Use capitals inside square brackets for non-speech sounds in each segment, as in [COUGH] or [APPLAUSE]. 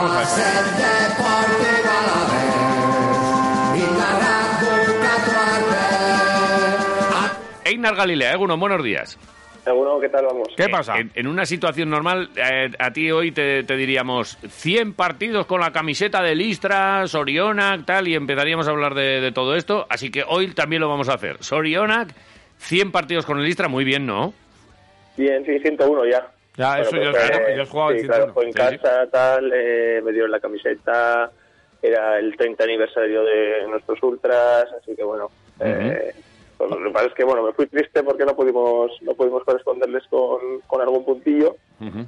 Vamos a ver. Einar Galilea, Eguno, buenos días. ¿qué tal vamos? ¿Qué pasa? En, en una situación normal, eh, a ti hoy te, te diríamos 100 partidos con la camiseta de Listra, Sorionac, tal, y empezaríamos a hablar de, de todo esto. Así que hoy también lo vamos a hacer. Sorionac, 100 partidos con el Listra, muy bien, ¿no? Bien, sí, 101 ya. Ya, Bueno, eso eh, ya has jugado sí, claro, 101. fue en Sí, sí. casa, tal, eh, me dieron la camiseta, era el 30 aniversario de nuestros ultras, así que bueno, eh, pues lo que pasa es que bueno, me fui triste porque no pudimos no pudimos corresponderles con, con algún puntillo, Ujú.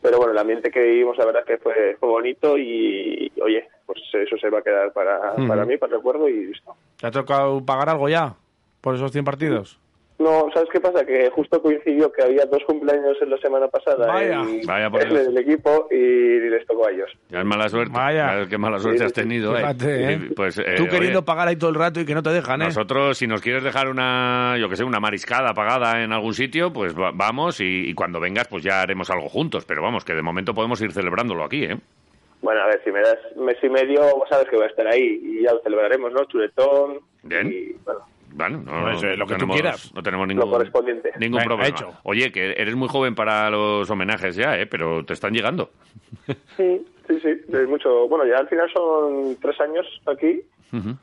pero bueno, el ambiente que vivimos la verdad que fue, fue bonito y, oye, pues eso se va a quedar para, Ujú. para mí, para el recuerdo y listo. ¿Te ha tocado pagar algo ya por esos 100 partidos? No, ¿sabes qué pasa? Que justo coincidió que había dos cumpleaños en la semana pasada Vaya. en, Vaya por Dios. el equipo y les tocó a ellos. Ya es mala suerte. Vaya. Ya, Qué mala suerte Sí, has sí, tenido, eh. Fíjate, ¿eh? Y, Pues, eh, Tú oye, queriendo pagar ahí todo el rato y que no te dejan, ¿eh? Nosotros, si nos quieres dejar una, yo que sé, una mariscada pagada en algún sitio, pues va- vamos y, y cuando vengas, pues ya haremos algo juntos. Pero vamos, que de momento podemos ir celebrándolo aquí, ¿eh? Bueno, a ver, si me das mes y medio, sabes que voy a estar ahí y ya lo celebraremos, ¿no? Chuletón. Bien. Y, bueno, Bueno, no, Pues, eh, lo que tú quieras. No tenemos lo ningún, correspondiente. ningún problema. hecho. Oye, que eres muy joven para los homenajes ya, ¿eh? Pero te están llegando. Sí, sí, sí. Es mucho. Bueno, ya al final son tres años aquí.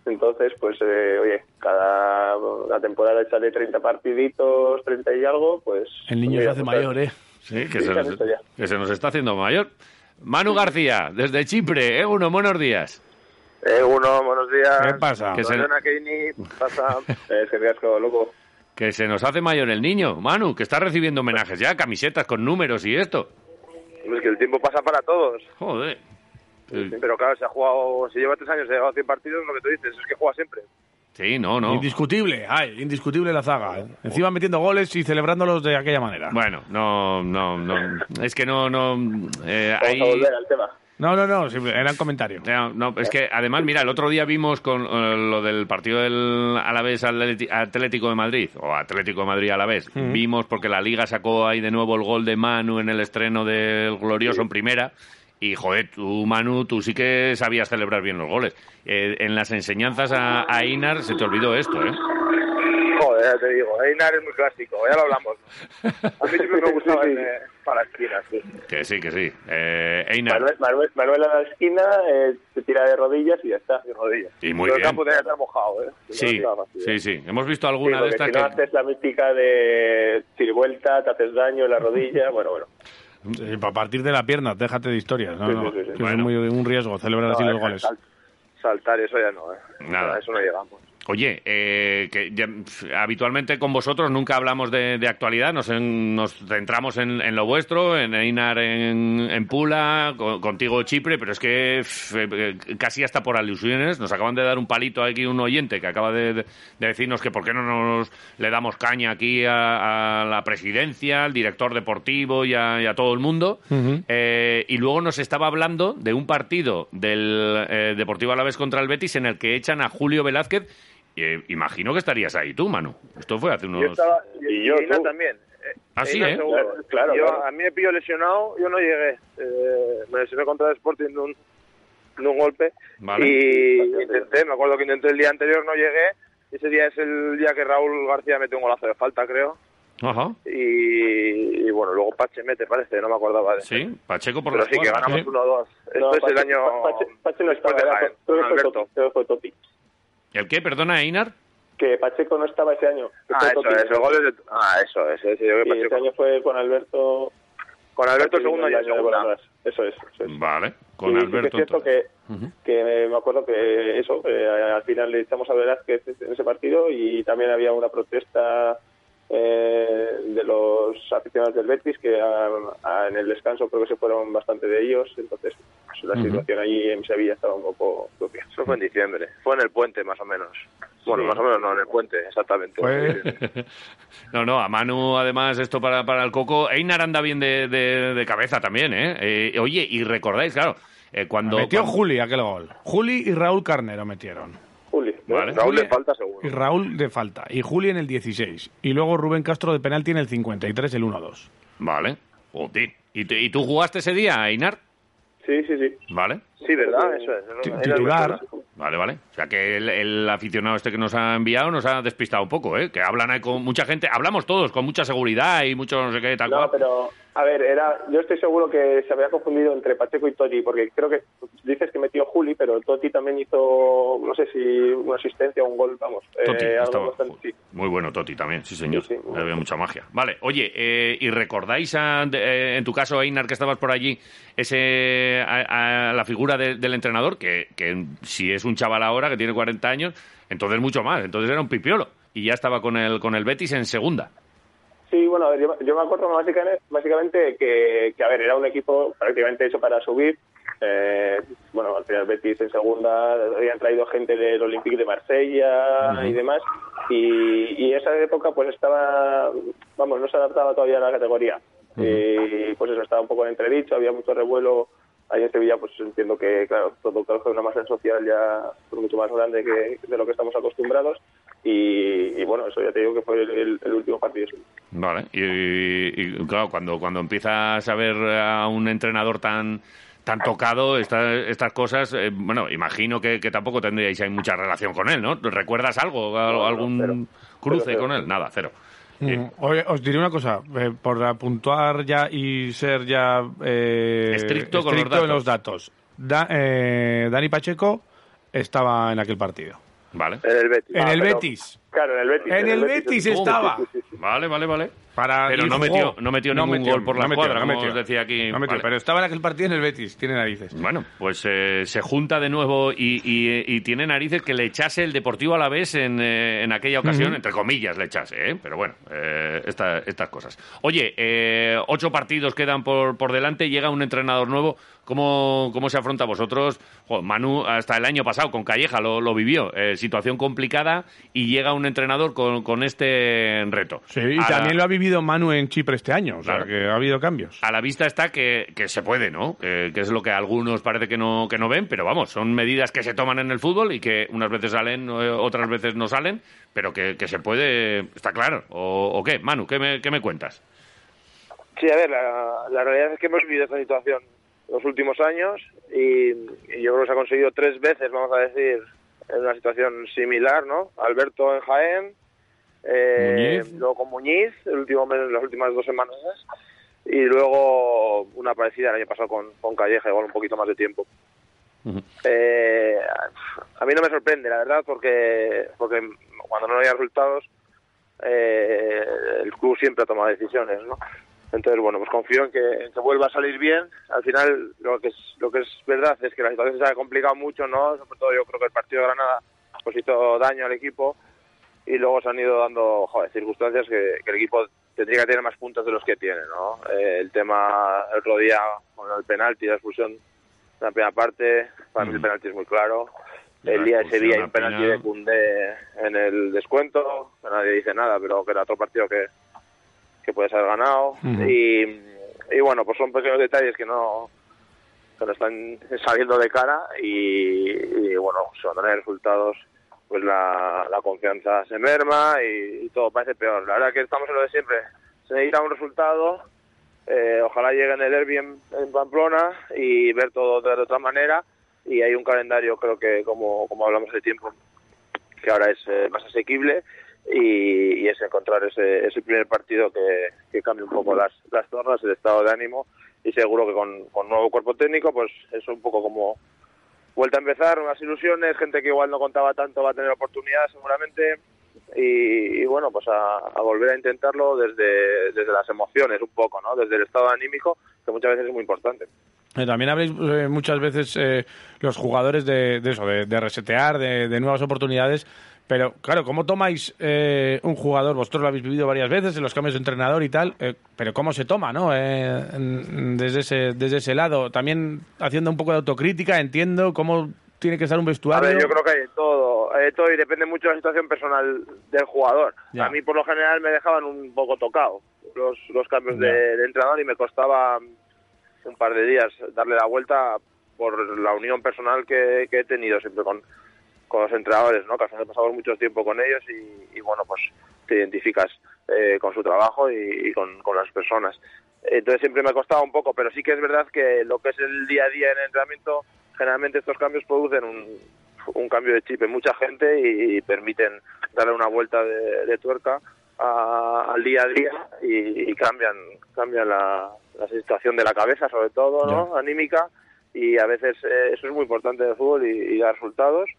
Entonces, pues, eh, oye, cada la temporada echarle 30 partiditos, 30 y algo, pues... El niño se hace pues, mayor, ¿eh? Sí, que Sí, se, ya nos, visto ya. que se nos está haciendo mayor. Manu García, desde Chipre, ¿eh? Uno, buenos días. Eh, uno, buenos días. ¿Qué pasa? Que se- pasa. Es que casco, loco. Que se nos hace mayor el niño. Manu, que está recibiendo homenajes ya, camisetas con números y esto. Es que el tiempo pasa para todos. Joder. Eh, Pero claro, se ha jugado, si lleva tres años, se ha llegado a 100 partidos, lo que tú dices, es que juega siempre. Sí, no, no. Indiscutible, ay, indiscutible la zaga. ¿eh? Encima metiendo goles y celebrándolos de aquella manera. Bueno, no, no, no. Es que no, no. eh, Vamos ahí- a volver al tema. No, no, no, simple- eran comentarios. No, no, es que además, mira, el otro día vimos con eh, lo del partido del Alavés Atlético de Madrid, o Atlético de Madrid Alavés, vimos porque la Liga sacó ahí de nuevo el gol de Manu en el estreno del Glorioso en primera, y joder, tú Manu, tú sí que sabías celebrar bien los goles. Eh, en las enseñanzas a, a Inar se te olvidó esto, ¿eh? Ya te digo, Einar es muy clásico, ya lo hablamos. A mí siempre me gustaba el de para esquinas, sí. Que sí, que sí. Eh, Einar, Manuel, Manuel, Manuel a la esquina, eh, se tira de rodillas y ya está. Y rodillas. Y muy Pero el bien. campo tenía que estar mojado, ¿eh? Si no, sí, fácil, sí, ¿eh? sí. Hemos visto Sí, alguna de porque estas si no que... haces la mística de vuelta, te haces daño en la rodilla, [LAUGHS] bueno, bueno. Sí, para partir de la pierna, déjate de historias. No, Sí, no, sí, sí, sí. Bueno. Es muy, un riesgo celebrar así No, los eh, goles. sal- saltar, eso ya no, ¿eh? Nada. A eso no llegamos. Oye, eh, que ya, habitualmente con vosotros nunca hablamos de, de actualidad, nos, en- nos centramos en, en lo vuestro, en Einar en, en Pula, co- contigo Chipre, pero es que pf, eh, casi hasta por alusiones nos acaban de dar un palito aquí un oyente que acaba de, de- de decirnos que por qué no nos le damos caña aquí a, a la presidencia, al director deportivo y a, y a todo el mundo. Eh, y luego nos estaba hablando de un partido del eh, Deportivo Alavés contra el Betis en el que echan a Julio Velázquez. Eh, imagino que estarías ahí tú, Manu. Esto fue hace unos... Yo estaba, Y yo, también. Eh, Ah, sí, ¿eh? Claro, Yo- claro. A mí me pilló lesionado, yo no llegué. Eh, me lesioné contra el Sporting de un, de un golpe. Vale. Y intenté, me acuerdo que intenté el día anterior, no llegué. Ese día es el día que Raúl García mete un golazo de falta, creo. Ajá. Y, y bueno, luego Pache mete, parece, no me acordaba de Sí, Pacheco por Pero sí, que ganamos Sí. 1-2. Esto No, es el año Pache, Pache no estaba, de era- Jaén, fue fue Topi. ¿El qué? Perdona, Einar. Que Pacheco no estaba ese año. Ah, eso es, el gol es de... Ah, eso es, ese, yo que Y ese Pacheco. año fue con Alberto. Con Alberto segundo y año. Eso es, eso es. Vale, con Sí, sí que Alberto. es cierto que, Ujú. que me acuerdo que eso, que al final le echamos a Velázquez en ese partido y también había una protesta eh, de los aficionados del Betis que a- a- en el descanso creo que se fueron bastante de ellos, entonces pues, la situación allí en Sevilla estaba un poco propia. Eso fue en diciembre. Fue en el puente, más o menos. Bueno, Sí. más o menos no, en el puente, exactamente. [LAUGHS] No, no, a Manu, además, esto para, para el Coco. Einar anda bien de, de- de cabeza también, ¿eh? Eh, Oye, y recordáis, claro, eh, cuando... Metió cuando- Juli aquel gol. Juli y Raúl Carnero metieron. Raúl le falta seguro. Y Raúl de falta. Y Juli en el 16. Y luego Rubén Castro de penalti en el 53, el 1-2. Vale, joder. ¿Y, te- ¿Y tú jugaste ese día, Einar? Sí, sí, sí. ¿Vale? Sí, ¿verdad? Eso es. Titular. Vale, vale. O sea que el, el aficionado este que nos ha enviado nos ha despistado un poco, ¿eh? Que hablan ahí con mucha gente, hablamos todos con mucha seguridad y mucho no sé qué, tal No, cual. pero, a ver, era, yo estoy seguro que se había confundido entre Pacheco y Totti, porque creo que dices que metió Juli, pero Totti también hizo, no sé si una asistencia o un gol, vamos. eh, Toti, algo estaba- bastante- sí. Muy bueno Toti también, sí señor. Sí, sí. Había mucha magia. Vale, oye, eh, ¿y recordáis a- eh, en tu caso, Einar, que estabas por allí, ese a, a la figura de- del entrenador, que, que si es un chaval ahora que tiene 40 años, entonces mucho más, entonces era un pipiolo y ya estaba con el, con el Betis en segunda. Sí, bueno, a ver, yo, yo me acuerdo básicamente, básicamente que, que, a ver, era un equipo prácticamente hecho para subir. Eh, bueno, al final Betis en segunda, habían traído gente del Olympique de Marsella y demás. Y, y esa época pues estaba, vamos, no se adaptaba todavía a la categoría. Y pues eso estaba un poco en entredicho, había mucho revuelo. Ahí en Sevilla, pues entiendo que, claro, todo causa una masa social ya mucho más grande que de lo que estamos acostumbrados. Y, y bueno, eso ya te digo que fue el, el- el último partido. sí. Vale, y, y, claro, cuando, cuando empiezas a ver a un entrenador tan tan tocado esta- estas cosas, eh, bueno, imagino que, que tampoco tendríais ahí mucha relación con él, ¿no? ¿Recuerdas algo, no, algún cero. cruce Cero, cero. con él? Nada, cero. Mm. Oye, os diré una cosa, eh, por apuntuar ya y ser ya eh, Estricto con los en datos. los datos. Da- eh, Dani Pacheco estaba en aquel partido. Vale, En el Betis. En Ah, el pero- Betis. Claro, en el Betis. En el Betis sí. estaba. Vale, vale, vale. Para, Pero no metió- no metió ningún gol por la no metió, escuadra, no como metió. os decía aquí. No metió, Vale. pero estaba en aquel partido en el Betis, tiene narices. Bueno, pues eh, se junta de nuevo y, y- y tiene narices que le echase el Deportivo a la vez en, eh, en aquella ocasión, entre comillas le echase, ¿eh? pero bueno, eh, esta- estas cosas. Oye, eh, ocho partidos quedan por, por delante, llega un entrenador nuevo. ¿Cómo, cómo se afronta vosotros? Manu, hasta el año pasado con Calleja lo, lo vivió, eh, situación complicada y llega un entrenador con, con este reto. Sí, y A la- también lo ha vivido Manu en Chipre este año, o sea, que ha habido cambios. a la vista está que, que se puede, ¿no? Que, que es lo que algunos parece que no, que no ven, pero vamos, son medidas que se toman en el fútbol y que unas veces salen, eh, otras veces no salen, pero que, que se puede, está claro. ¿O, o qué? Manu, ¿qué me, qué me cuentas? Sí, a ver, la, la realidad es que hemos vivido esta situación los últimos años y, y yo creo que se ha conseguido tres veces, vamos a decir, en una situación similar, ¿no? Alberto en Jaén, eh, Muñiz. luego con Muñiz, el último mes, las últimas dos semanas, y luego una parecida el año pasado con, con Calleja, igual un poquito más de tiempo. Eh, a mí no me sorprende, la verdad, porque, porque cuando no había resultados, eh, el club siempre ha tomado decisiones, ¿no? Entonces, bueno, pues confío en que, en que vuelva a salir bien. Al final, lo que es lo que es verdad es que la situación se ha complicado mucho, ¿no? Sobre todo yo creo que el partido de Granada pues hizo daño al equipo y luego se han ido dando joder, circunstancias que, que el equipo tendría que tener más puntos de los que tiene, ¿no? Eh, el tema el otro día con el penalti, la expulsión en la primera parte, para mí el Mm. penalti es muy claro. La El día de expulsión Sevilla hay un penalti de Cundé en el descuento, nadie dice nada, pero que era otro partido que, que puedes haber ganado. Y, y bueno, pues son pequeños detalles que no que no están saliendo de cara y, y, bueno, si cuando no hay resultados, pues la, la confianza se merma y, y todo parece peor. La verdad que estamos en lo de siempre. Se necesita un resultado, eh, ojalá llegue en el derby en, en Pamplona y ver todo de, de otra manera. Y hay un calendario, creo que como, como hablamos de tiempo, que ahora es eh, más asequible y, es encontrar ese, ese primer partido que, que cambie un poco las, las tornas, el estado de ánimo y seguro que con, con nuevo cuerpo técnico pues es un poco como vuelta a empezar, unas ilusiones, gente que igual no contaba tanto va a tener oportunidad seguramente y, y bueno pues a, volver a intentarlo desde, desde las emociones un poco, ¿no? desde el estado anímico que muchas veces es muy importante. Eh, También habréis eh, muchas veces eh, los jugadores de, eso, de, resetear, de nuevas oportunidades. Pero claro, ¿cómo tomáis eh, un jugador? Vosotros lo habéis vivido varias veces en los cambios de entrenador y tal, eh, pero ¿cómo se toma, no? Eh, desde, ese, desde ese lado. También haciendo un poco de autocrítica, entiendo cómo tiene que estar un A vestuario. ver, yo creo que hay de todo, hay de todo y depende mucho de la situación personal del jugador. Ya. A mí por lo general me dejaban un poco tocado los, los cambios de, de entrenador y me costaba un par de días darle la vuelta por la unión personal que, que he tenido siempre con, con los entrenadores, ¿no? que al final pasamos mucho tiempo con ellos y, y, bueno, pues te identificas eh, con su trabajo y, y con, con las personas. Entonces siempre me ha costado un poco, pero sí que es verdad que lo que es el día a día en el entrenamiento, generalmente estos cambios producen un, un cambio de chip en mucha gente y, permiten darle una vuelta de, tuerca al día a día y, cambian cambian la, situación de la cabeza sobre todo no anímica y a veces eh, eso es muy importante en el fútbol y, da resultados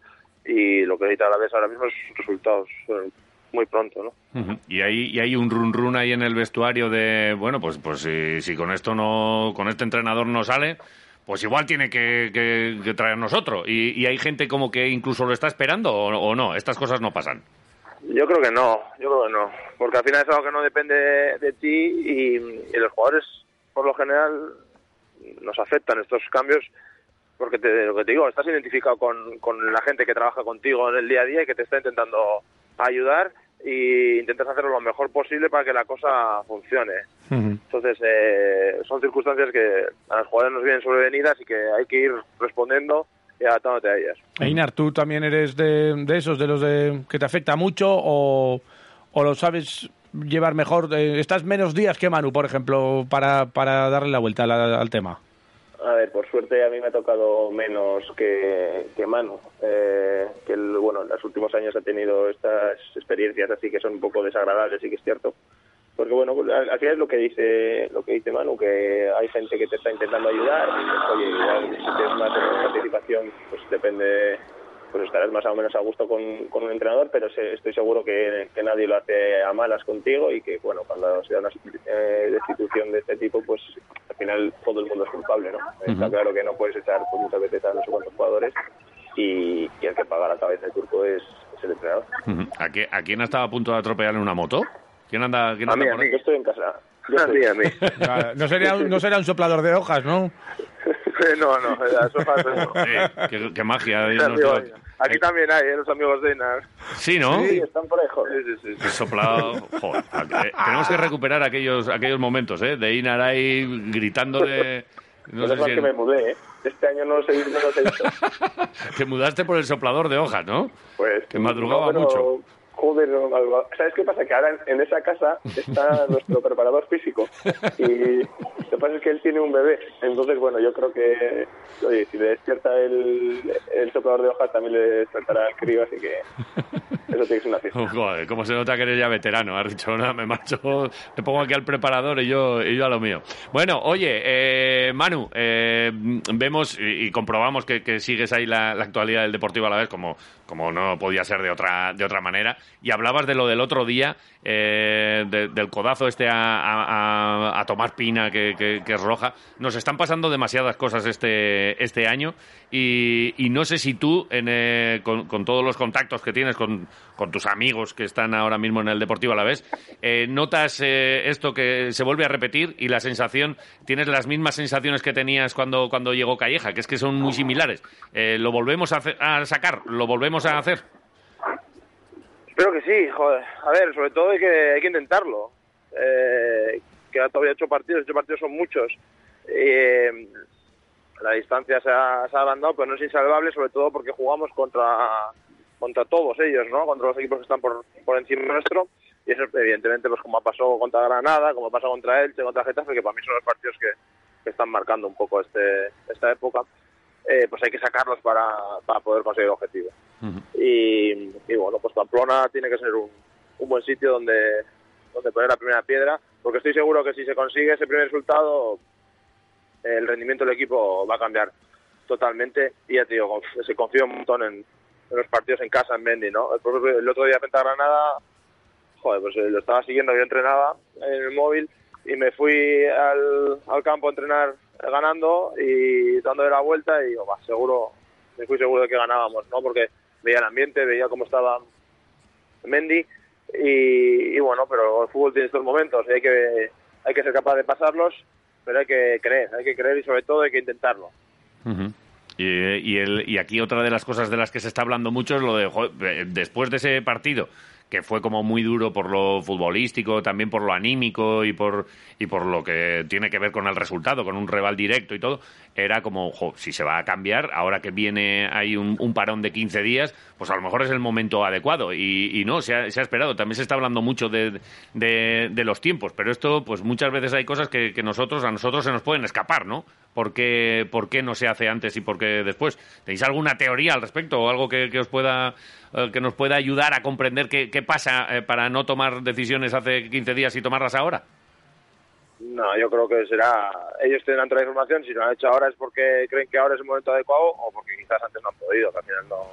y lo que necesita la vez ahora mismo es resultados eh, muy pronto, ¿no? Y hay, y hay un run run ahí en el vestuario de, bueno, pues, pues si, si con esto no, con este entrenador no sale, pues igual tiene que, que, traernos otro. Y, hay gente como que incluso lo está esperando o, no, estas cosas no pasan. Yo creo que no, yo creo que no, porque al final es algo que no depende de, ti y, los jugadores, por lo general, nos afectan estos cambios porque te, lo que te digo, estás identificado con, con la gente que trabaja contigo en el día a día y que te está intentando ayudar y intentas hacerlo lo mejor posible para que la cosa funcione. Entonces, eh, son circunstancias que a los jugadores nos vienen sobrevenidas y que hay que ir respondiendo y adaptándote a ellas. Einar, ¿tú también eres de, esos, de los de que te afecta mucho o, o lo sabes llevar mejor? Eh, ¿Estás menos días que Manu, por ejemplo, para, para darle la vuelta al tema? A ver, por suerte a mí me ha tocado menos que, que Manu, eh, que bueno, en los últimos años ha tenido estas experiencias así que son un poco desagradables, sí que es cierto. Porque bueno, al, final es lo que dice lo que dice Manu, que hay gente que te está intentando ayudar, y, oye, igual si tienes más participación, pues depende pues estarás más o menos a gusto con, un entrenador, pero estoy seguro que, nadie lo hace a malas contigo y que, bueno, cuando se da una eh, destitución de este tipo, pues al final todo el mundo es culpable, ¿no? Está claro que no puedes echar por muchas veces a no sé cuántos jugadores y, el que paga la cabeza del turco es, el entrenador. ¿A, quién ha estado a punto de atropellarle una moto? ¿Quién anda, quién anda a mí, yo estoy en casa. [LAUGHS] Yo a mí, a mí. no, sería, no sería un soplador de hojas, ¿no? [LAUGHS] [LAUGHS] no, no, eso pasa [LAUGHS] qué, qué, magia. Aquí eh, también hay, ¿eh? los amigos de Inar. Sí, ¿no? Sí, están por ahí, joder. Sí, sí, Soplado. Joder. Eh, tenemos que recuperar aquellos, aquellos momentos, ¿eh? De Inar ahí gritándole. [LAUGHS] No sé si que me mudé, ¿eh? Este año no, sé, no lo he Te mudaste por el soplador de hojas, ¿no? Pues. Que madrugaba mucho. Joder, ¿sabes qué pasa? Que ahora en esa casa está [LAUGHS] nuestro preparador físico y lo que pasa es que él tiene un bebé. Entonces, bueno, yo creo que, oye, si le despierta el, el soplador de hojas, también le despertará al crío, así que [LAUGHS] eso joder, cómo se nota que eres ya veterano. Has dicho, nada, me marcho, te pongo aquí al preparador y yo, y yo a lo mío. Bueno, oye, eh, Manu, eh, vemos y, comprobamos que, sigues ahí la, actualidad del Deportivo a la vez, como como no podía ser de otra, de otra manera. Y hablabas de lo del otro día, eh, del codazo este a, a, tomar pina que, es roja. Nos están pasando demasiadas cosas este, este año y, no sé si tú, con, todos los contactos que tienes con, con, tus amigos que están ahora mismo en el Deportivo a la vez, eh, notas esto que se vuelve a repetir y la sensación, tienes las mismas sensaciones que tenías cuando, cuando llegó Calleja, que es que son muy similares. lo volvemos a, a sacar, lo volvemos a hacer. Espero que sí, joder. A ver, sobre todo hay que, hay que intentarlo. Eh, queda todavía ocho partidos, ocho partidos son muchos. Eh, la distancia se ha, se pero no es insalvable, sobre todo porque jugamos contra contra todos ellos, ¿no? Contra los equipos que están por, por encima nuestro. Y eso, evidentemente, pues como ha pasado contra Granada, como ha pasado contra Elche, contra Getafe, que para mí son los partidos que, que están marcando un poco este, esta época. Eh, pues hay que sacarlos para, para poder conseguir el objetivo. y, y, bueno, pues Pamplona tiene que ser un, un buen sitio donde, donde poner la primera piedra, porque estoy seguro que si se consigue ese primer resultado, el rendimiento del equipo va a cambiar totalmente. Y ya te digo, se confía un montón en, los partidos en casa en Mendy, ¿no? El, otro día frente a Granada, joder, pues eh, lo estaba siguiendo, yo entrenaba en el móvil y me fui al, al campo a entrenar ganando y dándole la vuelta y seguro, me fui seguro de que ganábamos, ¿no? Porque veía el ambiente, veía cómo estaba Mendy y, bueno, pero el fútbol tiene estos momentos y hay que, hay que ser capaz de pasarlos, pero hay que creer, hay que creer y sobre todo hay que intentarlo. Y, y, y aquí otra de las cosas de las que se está hablando mucho es lo de, después de ese partido que fue como muy duro por lo futbolístico, también por lo anímico y por, y por lo que tiene que ver con el resultado, con un rival directo y todo, era como, si se va a cambiar, ahora que viene hay un, parón de 15 días, pues a lo mejor es el momento adecuado. Y, y no, se ha, se ha, esperado. También se está hablando mucho de, de, de, los tiempos, pero esto, pues muchas veces hay cosas que, que, nosotros, a nosotros se nos pueden escapar, ¿no? ¿Por qué, ¿Por qué no se hace antes y por qué después? ¿Tenéis alguna teoría al respecto o algo que, que os pueda eh, que nos pueda ayudar a comprender qué, qué pasa eh, para no tomar decisiones hace 15 días y tomarlas ahora? No, yo creo que será. Ellos tendrán toda la información. Si lo han hecho ahora es porque creen que ahora es el momento adecuado o porque quizás antes no han podido, que al final no.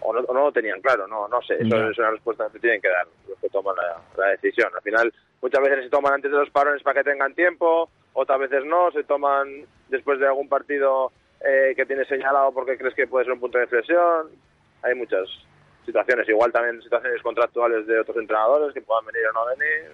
O no, o no lo tenían claro, no, no sé. Eso no. es una respuesta que tienen que dar los que toman la, la, decisión. Al final, muchas veces se toman antes de los parones para que tengan tiempo, otras veces no, se toman después de algún partido eh, que tienes señalado porque crees que puede ser un punto de inflexión. Hay muchas situaciones, igual también situaciones contractuales de otros entrenadores que puedan venir o no venir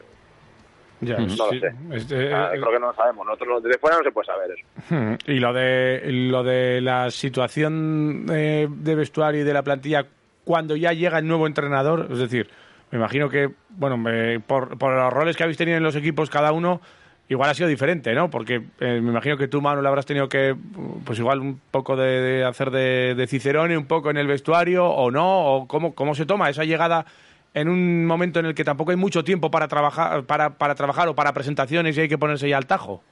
ya, no sí. lo sé. Este, ah, creo que no lo sabemos. Nosotros desde fuera no se puede saber eso. Y lo de lo de la situación eh, de vestuario y de la plantilla cuando ya llega el nuevo entrenador, es decir, me imagino que bueno, me, por, por los roles que habéis tenido en los equipos cada uno, igual ha sido diferente, ¿no? Porque eh, me imagino que tú, Manu, le habrás tenido que, pues igual un poco de, hacer de, de cicerone un poco en el vestuario o no, o cómo, cómo se toma esa llegada en un momento en el que tampoco hay mucho tiempo para trabajar, para, para trabajar o para presentaciones y hay que ponerse ya al tajo?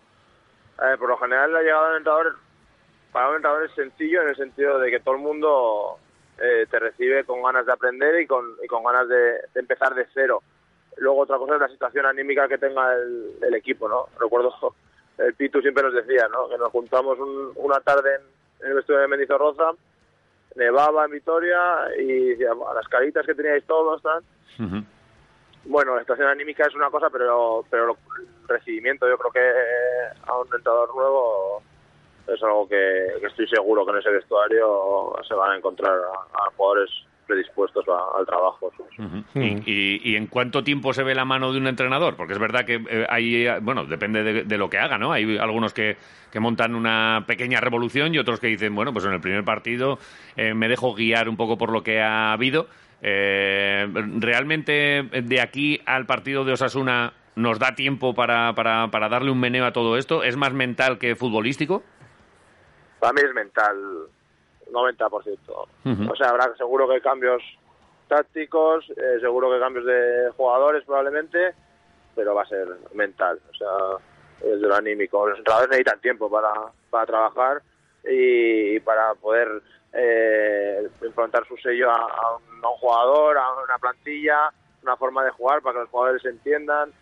Eh, por lo general la llegada del entrenador para un entrenador es sencillo en el sentido de que todo el mundo eh, te recibe con ganas de aprender y con, y con ganas de, empezar de cero. Luego otra cosa es la situación anímica que tenga el, el equipo, ¿no? Recuerdo, [LAUGHS] el Pitu siempre nos decía, ¿no? Que nos juntamos un, una tarde en, en el estudio de Mendizorroza nevaba en Vitoria y decía, las caritas que teníais todos, tal. Uh -huh. Bueno, la situación anímica es una cosa, pero pero el recibimiento, yo creo que a un entrenador nuevo es algo que, que, estoy seguro que en ese vestuario se van a encontrar a, a jugadores predispuestos a, al trabajo. Uh -huh. ¿Y, y, y, en cuánto tiempo se ve la mano de un entrenador? Porque es verdad que eh, hay, bueno, depende de, de, lo que haga, ¿no? Hay algunos que, que, montan una pequeña revolución y otros que dicen, bueno, pues en el primer partido eh, me dejo guiar un poco por lo que ha habido. Eh, ¿Realmente de aquí al partido de Osasuna nos da tiempo para, para, para darle un meneo a todo esto? ¿Es más mental que futbolístico? Para mí es mental 90%. Uh -huh. O sea, habrá seguro que cambios tácticos, eh, seguro que cambios de jugadores probablemente, pero va a ser mental. O sea, es de lo anímico. Los entrenadores necesitan tiempo para, para trabajar y, y para poder eh, implantar su sello a, a, un, a, un, jugador, a una plantilla, una forma de jugar para que los jugadores se entiendan.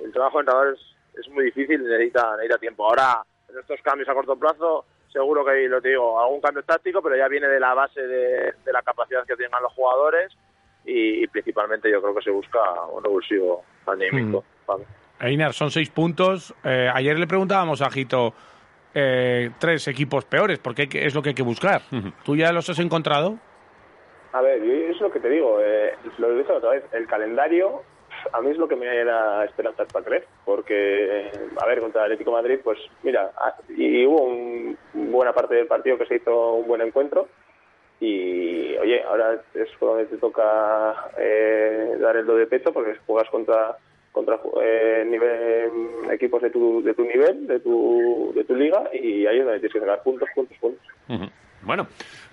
El trabajo de entrenadores es muy difícil y necesita, necesita tiempo. Ahora, en estos cambios a corto plazo, seguro que, lo te digo, algún cambio táctico, pero ya viene de la base de, de la capacidad que tengan los jugadores y, y, principalmente yo creo que se busca un revulsivo anímico. Mm. Vale. Einar, son seis puntos. Eh, ayer le preguntábamos a Jito eh, tres equipos peores, porque es lo que hay que buscar. Uh -huh. ¿Tú ya los has encontrado? A ver, yo es lo que te digo, eh, lo he dicho otra vez, el calendario a mí es lo que me da esperanzas para creer, porque, a ver, contra el Atlético Madrid, pues mira, y hubo un, buena parte del partido que se hizo un buen encuentro, y oye, ahora es donde te toca eh, dar el do de pecho, porque juegas contra contra eh, nivel, equipos de tu, de tu nivel, de tu, de tu liga, y ahí es donde tienes que sacar puntos, puntos, puntos. Uh -huh. Bueno,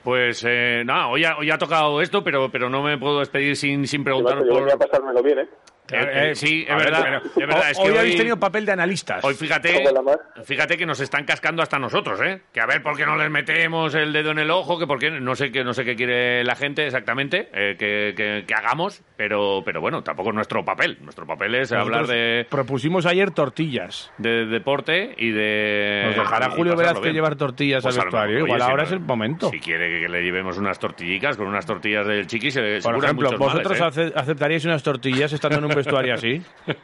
pues eh, nada, hoy ha, hoy ha tocado esto, pero pero no me puedo despedir sin, sin preguntar yo por... voy a pasármelo bien, ¿eh? Eh, eh, sí, es verdad, ver, es verdad. Es que hoy, hoy habéis tenido papel de analistas. Hoy fíjate, fíjate que nos están cascando hasta nosotros, ¿eh? Que a ver por qué no les metemos el dedo en el ojo, que por qué no sé qué no sé qué quiere la gente exactamente eh, que, que, que, hagamos, pero pero bueno, tampoco es nuestro papel. Nuestro papel es Nosotros hablar de propusimos ayer tortillas de, deporte y de nos dejará Julio Veraz que llevar tortillas pues al vestuario. Igual si ahora es el momento. Si quiere que le llevemos unas tortillicas con unas tortillas del chiqui, se por ejemplo, vosotros males, ¿eh? aceptaríais unas tortillas estando en un [LAUGHS] vestuario así. [LAUGHS]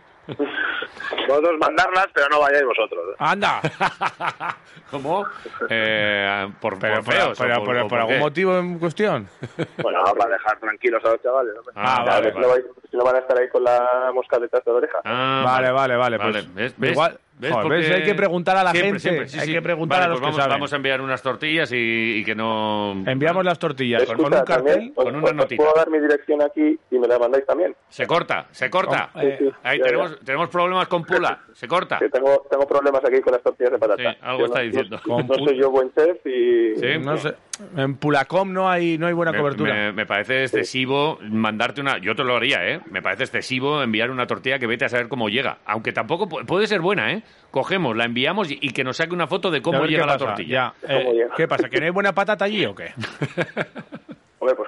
Vosotros mandarlas, pero no vayáis vosotros. ¿eh? ¡Anda! [LAUGHS] ¿Cómo? Eh, por, pero, por feos. Pero, por, por, por algún motivo en cuestión. [LAUGHS] Bueno, para dejar tranquilos a los chavales. ¿no? Ah, vale, vale, vale. Si no van a estar ahí con la mosca detrás de la oreja. Ah, vale, vale, vale. Pues, ¿Ves? ¿Ves? Igual, ¿Ves? Joder, Porque ¿ves? Hay que preguntar a la siempre, gente, siempre, sí, hay sí. que preguntar Vale, a los pues que vamos, saben. vamos a enviar unas tortillas y, y que no... Enviamos las tortillas con- con Escucha, un cartel. también, os- con una os notita. puedo dar mi dirección aquí y me la mandáis también. Se corta, se corta. Oh, eh, Sí, Ahí ya, tenemos, ya. tenemos problemas con Pula. Se corta. Que tengo, tengo problemas aquí con las tortillas de patata. Sí, algo Yo está no- diciendo. No, Con no soy yo buen chef y... Sí. No sé. En Pulacom no hay, no hay buena Me, cobertura. me- me parece excesivo mandarte una. Yo te lo haría, ¿eh? Me parece excesivo enviar una tortilla que vete a saber cómo llega. Aunque tampoco pu- puede ser buena, ¿eh? Cogemos, la enviamos y, y que nos saque una foto de cómo llega qué la pasa. tortilla. Ya, eh, ¿Cómo llega? ¿Qué pasa? ¿Que no hay buena patata allí o qué? [LAUGHS]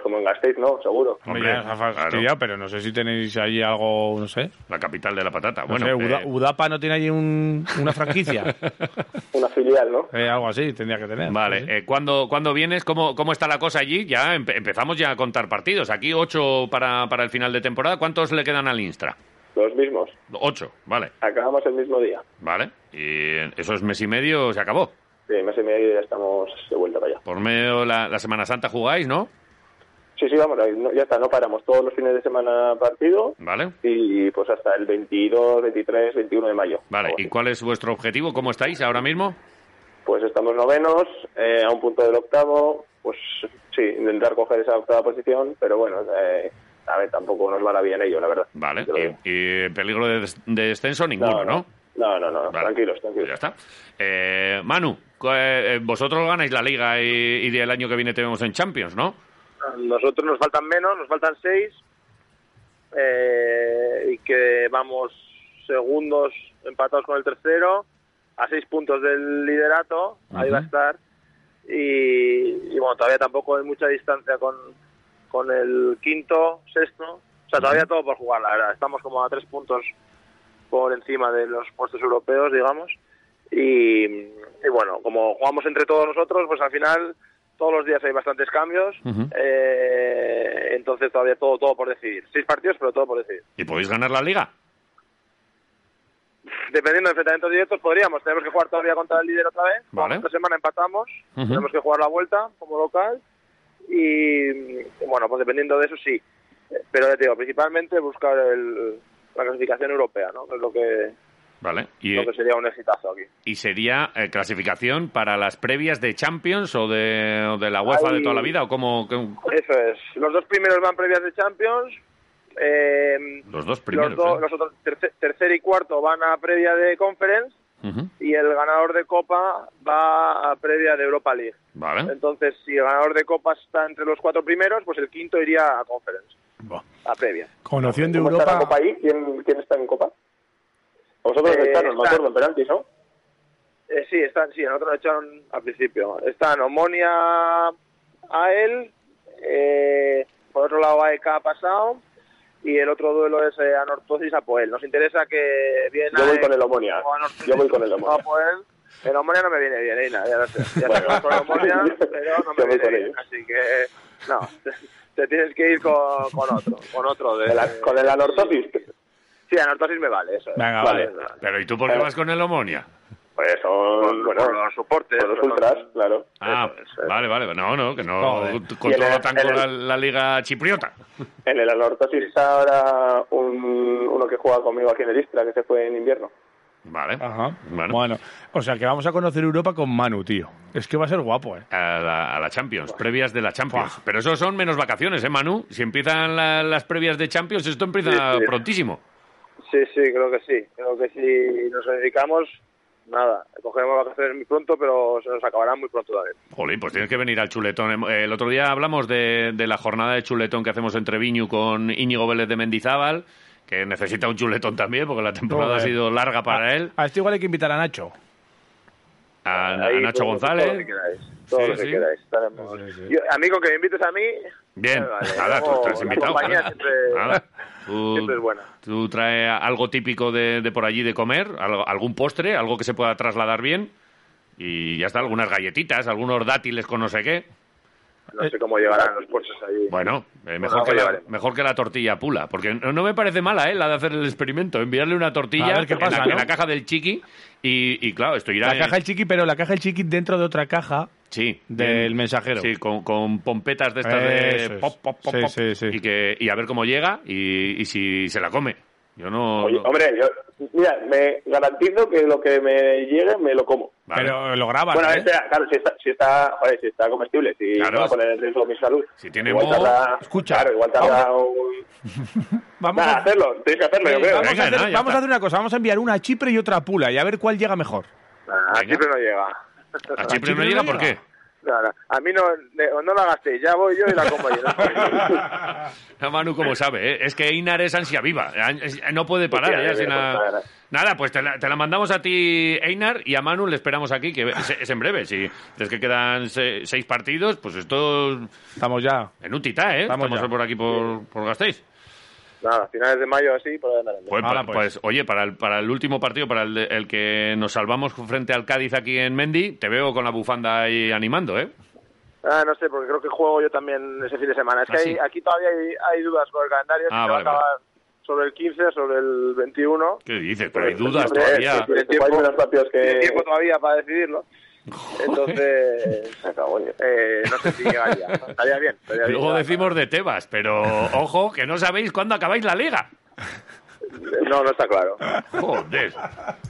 Como en Gasteiz, no, seguro. Hombre, fastidiado, pero no sé si tenéis allí algo, no sé. La capital de la patata. No bueno, sé, Uda- eh, Udapa no tiene allí un- una franquicia. [LAUGHS] Una filial, ¿no? Eh, algo así tendría que tener. Vale, Sí, eh, ¿cuándo, cuándo vienes? ¿Cómo, ¿Cómo está la cosa allí? Ya empe- empezamos ya a contar partidos. Aquí ocho para, para el final de temporada. ¿Cuántos le quedan al Instra? Los mismos. Ocho, vale. Acabamos el mismo día. Vale. Y eso es mes y medio, se acabó. Sí, mes y medio ya estamos de vuelta para allá. Por medio la, la Semana Santa jugáis, ¿no? Sí, sí, vamos, no- ya está, no paramos. Todos los fines de semana partido Vale. y pues hasta el 22, 23, 21 de mayo. Vale, ¿y así. cuál es vuestro objetivo? ¿Cómo estáis ahora mismo? Pues estamos novenos, eh, a un punto del octavo. Pues sí, intentar coger esa octava posición, pero bueno, eh, a ver, tampoco nos va la bien ello, la verdad. Vale, y, y peligro de, des- de descenso ninguno, ¿no? No, no, no, Vale. tranquilos, Pues tranquilos. ya está. Eh, Manu, cu- eh, vosotros ganáis la liga y, y el año que viene te vemos en Champions, ¿no? Nosotros nos faltan menos, nos faltan seis eh, y que vamos segundos empatados con el tercero a seis puntos del liderato, ahí va a estar. Y, y bueno, todavía tampoco hay mucha distancia con, con el quinto, sexto, o sea, todavía todo por jugar, la verdad, estamos como a tres puntos por encima de los puestos europeos, digamos, y, y bueno, como jugamos entre todos nosotros, pues al final todos los días hay bastantes cambios, eh, entonces todavía todo todo por decidir. Seis partidos, pero todo por decidir. ¿Y podéis ganar la liga? Dependiendo de enfrentamientos directos, podríamos. Tenemos que jugar todavía contra el líder otra vez. Vale. Esta semana empatamos, tenemos que jugar la vuelta como local y, bueno, pues dependiendo de eso sí. Eh, Pero ya te digo, principalmente buscar el, la clasificación europea, ¿no? Que es lo que, Vale. ¿Y, lo que sería un exitazo aquí. y sería eh, clasificación para las previas de Champions o de, o de la UEFA de toda la vida? ¿O cómo? cómo- Eso es. Los dos primeros van previas de Champions. eh, Los dos primeros. los, ¿eh? los otros, tercer, tercer y cuarto van a previa de Conference y el ganador de Copa va a previa de Europa League. Vale. Entonces, si el ganador de Copa está entre los cuatro primeros, pues el quinto iría a Conference, a previa. Con opción de ¿Cómo está la Europa. Copa ahí? ¿Quién, quién está en Copa? Vosotros Eh, estáis, no me está- acuerdo, en penaltis, ¿no? Eh, sí, están, sí, nosotros lo echaron al principio. Están Omonia a él, eh, por otro lado AEK ha pasado y el otro duelo es eh, Anortosis a Poel. Nos interesa que bien Yo voy con el Omonia. Yo voy con el Omonia. a Poel. El Omonia no me viene bien, nada, ya lo sé. Ya Bueno. sé con el Omonia, [LAUGHS] pero no me Yo voy viene con bien. Así que, no, te, [LAUGHS] te tienes que ir con, con otro, con otro. De, El a- con el Anortosis. Sí, Anortosis me vale, eso. es. Venga, Vale. vale. Pero ¿y tú por qué Eh, vas con el Omonia? Pues son, bueno, los soportes. con los ultras, claro. Ah, Eso es, eso. vale, vale. No, no, que no Joder. Controlo el- tanto el- la, la liga chipriota. [LAUGHS] En el Anortosis está ahora un, uno que juega conmigo aquí en el Istra, que se fue en invierno. Vale. Ajá. Bueno. Bueno. o sea que vamos a conocer Europa con Manu, tío. Es que va a ser guapo, ¿eh? A la, a la Champions, previas de la Champions. Pero eso son menos vacaciones, ¿eh, Manu? Si empiezan la- las previas de Champions, esto empieza Sí, sí. prontísimo. Sí, sí, creo que sí. Creo que si nos dedicamos, nada, cogeremos vacaciones muy pronto, pero se nos acabarán muy pronto también. Jolín, pues tienes que venir al chuletón. Eh, El otro día hablamos de, de la jornada de chuletón que hacemos entre Viñu con Íñigo Vélez de Mendizábal, que necesita un chuletón también, porque la temporada Joder. ha sido larga para él. A este igual hay que invitar a Nacho. A, a Ahí, Nacho todo- Todo lo González. que queráis. Todo Sí, lo que sí. queráis. Estaremos- Sí, sí. Yo, amigo, que me invites a mí. Bien, me vale. nada, tú Luego, estás la invitado. compañía nada. siempre- Nada. Tú, [LAUGHS] siempre es buena. tú trae algo típico de, de por allí de comer, algo- algún postre, algo que se pueda trasladar bien. Y ya está, algunas galletitas, algunos dátiles con no sé qué. No sé cómo llegarán los puestos allí. Bueno, eh, mejor, que la, mejor que la tortilla pula, porque no, no me parece mala, ¿eh? La de hacer el experimento, enviarle una tortilla A ver qué en, pasa, la, ¿no? en la caja del chiqui y, y claro, esto irá La en- caja del chiqui, pero la caja del chiqui dentro de otra caja sí, del mensajero. Sí, con, con pompetas de estas de Eso pop, pop, pop, Sí, pop, sí, sí. Y, que, y a ver cómo llega y, y si se la come. Yo no... Oye, no- hombre, yo, mira, me garantizo que lo que me llegue me lo como. Vale. Pero lo graban, Bueno, ¿eh? este, claro, si está, si está, joder, si está comestible, si Claro. va a poner en riesgo mi salud. Si tiene igual tarda, escucha, Claro, igual tarda un... [LAUGHS] Vamos Nada, a, hacerlo, tienes que hacerlo, yo creo. vamos, Venga, a hacer, no, vamos a hacer una cosa, vamos a enviar una a Chipre y otra a Pula y a ver cuál llega mejor. A. Chipre no llega. ¿A Chipre no Chipre llega? no ¿Por qué? Llega. No, no. A mí no, no la gastéis, ya voy yo y la como yo. A Manu, como sabe, ¿eh? es que Einar es ansia viva. No puede parar Hostia, ya eh, sin la- nada. Nada, pues te la, te la mandamos a ti, Einar, y a Manu le esperamos aquí, que es, es en breve. Si es que quedan se- seis partidos, pues esto Estamos ya. en un titá, ¿eh? Vamos Estamos ya. por aquí por, por Gasteiz. Nada, finales de mayo así, por ahí andaremos. Pues, Hala, pues, pues. oye, para el, para el último partido, para el, de- el que nos salvamos frente al Cádiz aquí en Mendy, te veo con la bufanda ahí animando, ¿eh? Ah, no sé, porque creo que juego yo también ese fin de semana. Es que ¿Ah, hay- sí? aquí todavía hay, hay dudas con el calendario. Ah, si se vale, va a acabar sobre el 15, sobre el 21. ¿Qué dices? Pero hay dudas todavía. Tiene tiempo todavía para decidirlo. Entonces, eh, no sé si llegaría. Estaría bien. estaría bien. Luego decimos de Tebas, pero ojo, que no sabéis cuándo acabáis la liga. No, no está claro. Joder.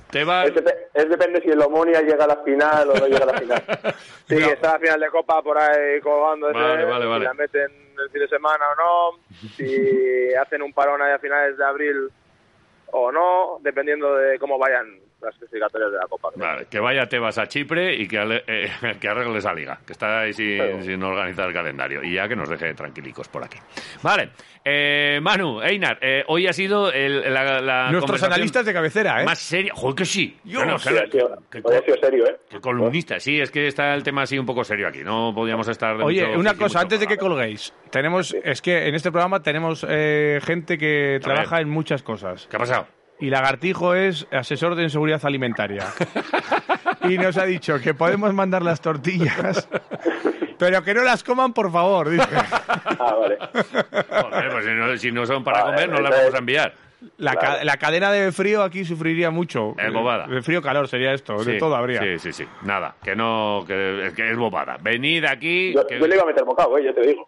Tebas... Es, depe- es depende si el Omonia llega a la final o no llega a la final. [LAUGHS] Sí, No. está la final de Copa por ahí colgando. Vale, vale, vale. Si la meten el fin de semana o no. Si hacen un parón ahí a finales de abril o no, dependiendo de cómo vayan las clasificatorias de la Copa. creo. Vale, que vaya Tebas a Chipre y que, ale- eh, [LAUGHS] que arregle esa liga, que está ahí sin, organizar el calendario. Y ya que nos deje tranquilicos por aquí. Vale, eh, Manu, Einar, eh, hoy ha sido el- la, la Nuestros analistas de cabecera, ¿eh? más seria. Joder, que sí. Dios, Bueno, Sí, claro, sido, que- serio, ¿eh? que columnista, sí, es que está el tema así un poco serio aquí. No podíamos estar. de Oye, mucho una cosa, antes de que colguéis, tenemos, es que en este programa tenemos eh, gente que trabaja ver. en muchas cosas. ¿Qué ha pasado? Y Lagartijo es asesor de seguridad alimentaria. y nos ha dicho que podemos mandar las tortillas, pero que no las coman, por favor. Dice. Ah, vale. Joder, pues si no, si no son para Vale, comer, no las vamos a enviar. La, ca- Claro. la cadena de frío aquí sufriría mucho. Es bobada. De frío-calor sería esto, de todo habría. Sí, sí, sí. Nada, que no, que, que es bobada. Venid aquí. Yo, que- yo le iba a meter bocado, ¿eh? Yo te digo.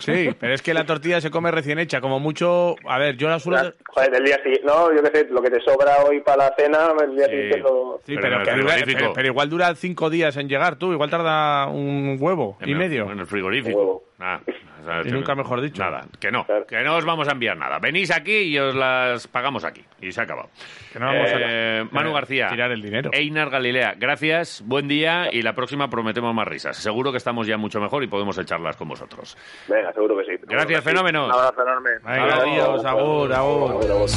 Sí, pero es que la tortilla se come recién hecha, como mucho... A ver, yo la suelo... Joder, el día siguiente, no, yo qué sé, lo que te sobra hoy para la cena, el día Sí. siguiente lo... Sí, Pero pero, que pero- pero igual dura cinco días en llegar tú, igual tarda un huevo en y el- medio. En el frigorífico. Huevo. Ah, o sea, Y nunca mejor dicho. Nada, que no, Claro. que no os vamos a enviar nada. Venís aquí y os las pagamos aquí. Y se ha acabado. Que no vamos a- Eh, Manu eh, García. tirar el dinero. Einar Galilea, gracias, buen día y la próxima prometemos más risas. Seguro que estamos ya mucho mejor y podemos echarlas con vosotros. Venga, seguro que sí. Gracias, Un fenómenos. abrazo enorme. Venga, adiós, agur, agur. Agur, agur.